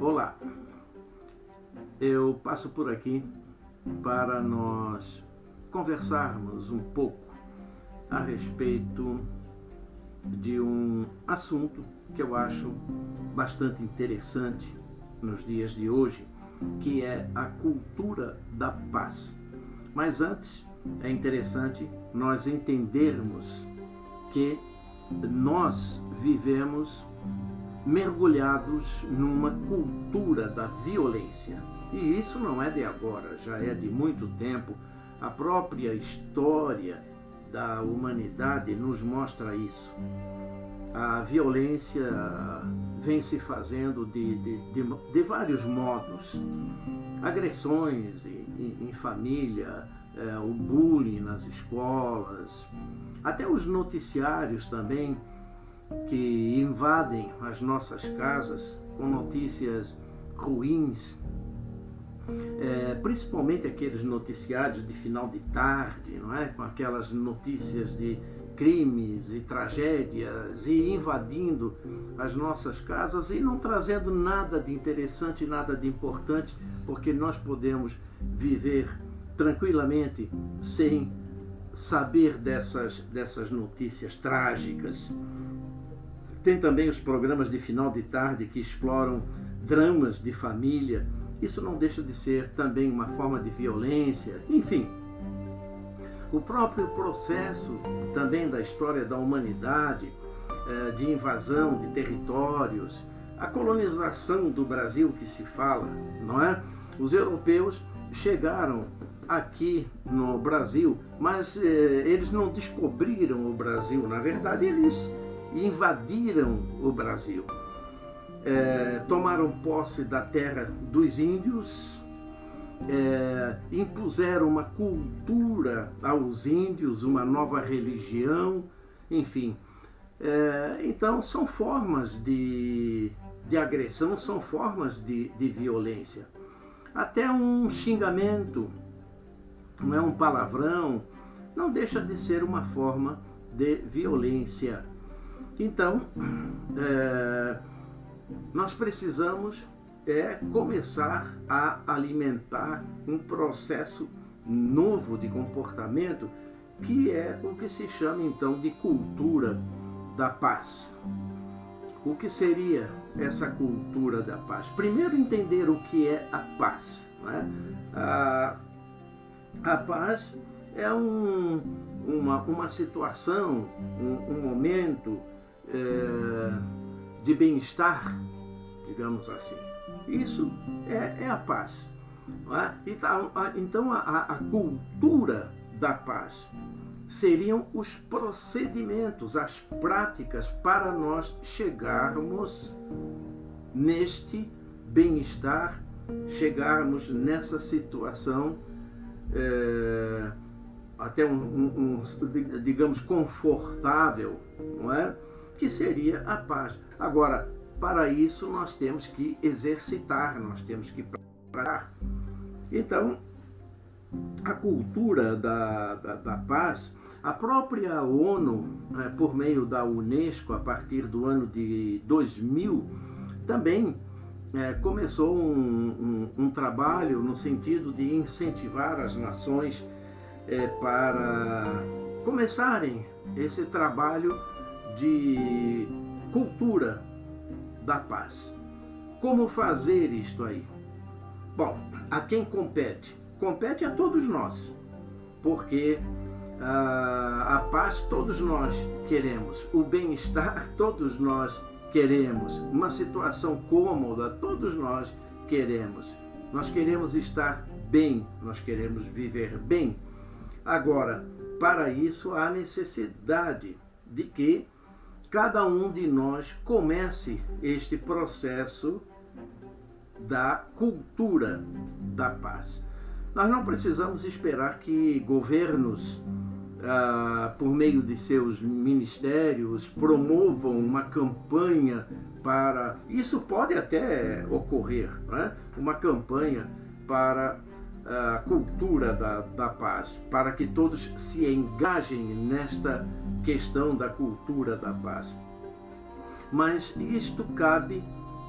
Olá, eu passo por aqui para nós conversarmos um pouco a respeito de um assunto que eu acho bastante interessante nos dias de hoje, que é a cultura da paz. Mas antes, é interessante nós entendermos que nós vivemos mergulhados numa cultura da violência. E isso não é de agora, já é de muito tempo. A própria história da humanidade nos mostra isso. A violência vem se fazendo de, de, de, de vários modos. Agressões em, em família, é, o bullying nas escolas, até os noticiários também que invadem as nossas casas com notícias ruins, é, principalmente aqueles noticiários de final de tarde, não é? com aquelas notícias de crimes e tragédias e invadindo as nossas casas e não trazendo nada de interessante, nada de importante, porque nós podemos viver tranquilamente sem saber dessas, dessas notícias trágicas. Tem também os programas de final de tarde que exploram dramas de família. Isso não deixa de ser também uma forma de violência. Enfim, o próprio processo também da história da humanidade, eh, de invasão de territórios, a colonização do Brasil que se fala, não é? Os europeus chegaram aqui no Brasil, mas eh, eles não descobriram o Brasil, na verdade, eles invadiram o Brasil. É, tomaram posse da terra dos índios, é, impuseram uma cultura aos índios, uma nova religião, enfim. É, então, são formas de, de agressão, são formas de, de violência. Até um xingamento não é um palavrão, não deixa de ser uma forma de violência. Então, é, nós precisamos é começar a alimentar um processo novo de comportamento que é o que se chama então de cultura da paz. O que seria essa cultura da paz? Primeiro entender o que é a paz. Né? A, a paz é um, uma, uma situação, um, um momento é, de bem-estar, digamos assim. Isso é, é a paz. É? Então, a, então a, a cultura da paz seriam os procedimentos, as práticas para nós chegarmos neste bem-estar, chegarmos nessa situação é, até um, um, um, digamos, confortável, não é? Que seria a paz. Agora, para isso nós temos que exercitar, nós temos que praticar. Então, a cultura da, da, da paz, a própria ONU, é, por meio da Unesco, a partir do ano de 2000, também é, começou um, um, um, trabalho no sentido de incentivar as nações é, para começarem esse trabalho de cultura da paz. Como fazer isto aí? Bom, a quem compete? Compete a todos nós, porque ah, a paz todos nós queremos, o bem-estar todos nós queremos, uma situação cômoda, todos nós queremos. Nós queremos estar bem, nós queremos viver bem. Agora, para isso há necessidade de que cada um de nós comece este processo da cultura da paz. Nós não precisamos esperar que governos ah, por meio de seus ministérios, promovam uma campanha para. Isso pode até ocorrer, né? uma campanha para a cultura da, da paz, para que todos se engajem nesta questão da cultura da paz. Mas isto cabe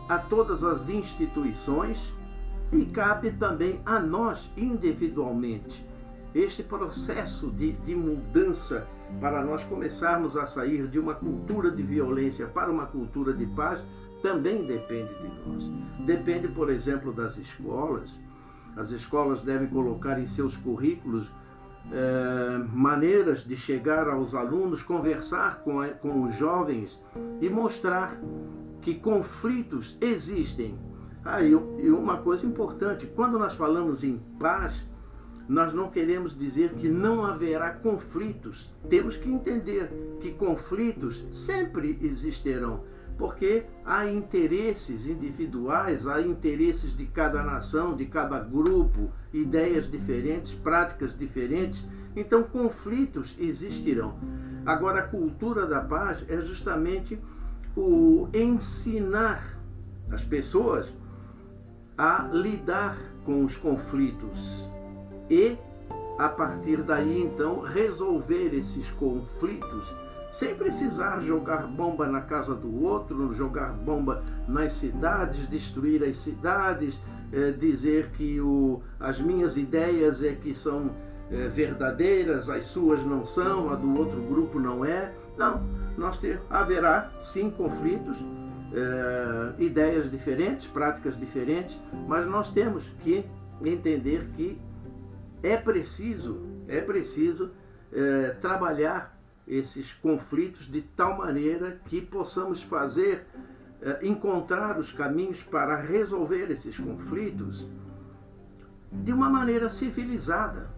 a todas as instituições e cabe também a nós individualmente. Este processo de, de mudança para nós começarmos a sair de uma cultura de violência para uma cultura de paz também depende de nós. Depende, por exemplo, das escolas. As escolas devem colocar em seus currículos é, maneiras de chegar aos alunos, conversar com, com os jovens e mostrar que conflitos existem. Ah, e, e uma coisa importante: quando nós falamos em paz, nós não queremos dizer que não haverá conflitos. Temos que entender que conflitos sempre existirão porque há interesses individuais, há interesses de cada nação, de cada grupo, ideias diferentes, práticas diferentes. Então, conflitos existirão. Agora, a cultura da paz é justamente o ensinar as pessoas a lidar com os conflitos e, a partir daí, então, resolver esses conflitos sem precisar jogar bomba na casa do outro, jogar bomba nas cidades, destruir as cidades, é, dizer que o, as minhas ideias é que são é, verdadeiras, as suas não são, a do outro grupo não é. Não, nós ter, haverá sim conflitos, é, ideias diferentes, práticas diferentes, mas nós temos que entender que é preciso, é preciso trabalhar esses conflitos de tal maneira que possamos fazer, eh, encontrar os caminhos para resolver esses conflitos de uma maneira civilizada,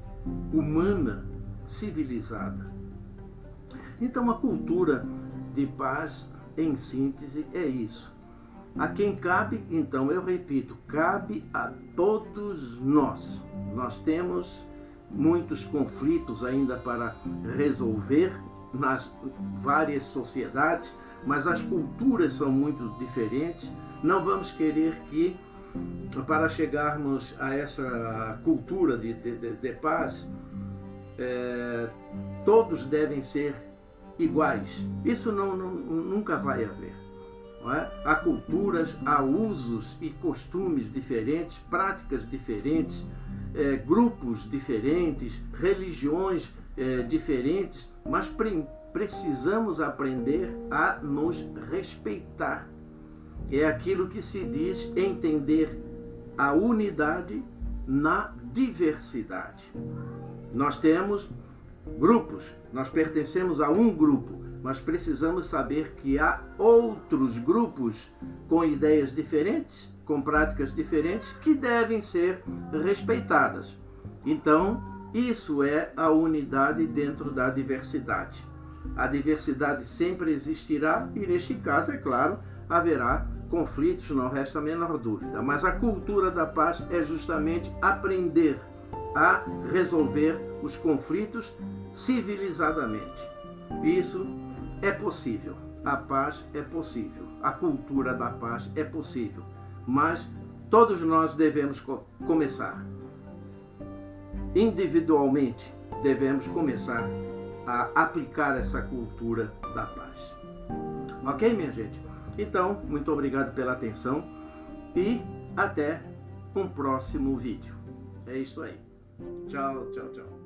humana, civilizada. Então, a cultura de paz, em síntese, é isso. A quem cabe, então eu repito, cabe a todos nós. Nós temos muitos conflitos ainda para resolver nas várias sociedades, mas as culturas são muito diferentes. Não vamos querer que, para chegarmos a essa cultura de, de, de paz, é, todos devem ser iguais. Isso não, não nunca vai haver. É? Há culturas, há usos e costumes diferentes, práticas diferentes, é, grupos diferentes, religiões é, diferentes, mas pre precisamos aprender a nos respeitar. É aquilo que se diz entender a unidade na diversidade. Nós temos grupos, nós pertencemos a um grupo, mas precisamos saber que há outros grupos com ideias diferentes, com práticas diferentes, que devem ser respeitadas. Então, isso é a unidade dentro da diversidade. A diversidade sempre existirá e, neste caso, é claro, haverá conflitos, não resta a menor dúvida. Mas a cultura da paz é justamente aprender a resolver os conflitos civilizadamente. Isso é possível. A paz é possível. A cultura da paz é possível. Mas todos nós devemos co começar. Individualmente, devemos começar a aplicar essa cultura da paz. Ok, minha gente? Então, muito obrigado pela atenção e até um próximo vídeo. É isso aí. Tchau, tchau, tchau.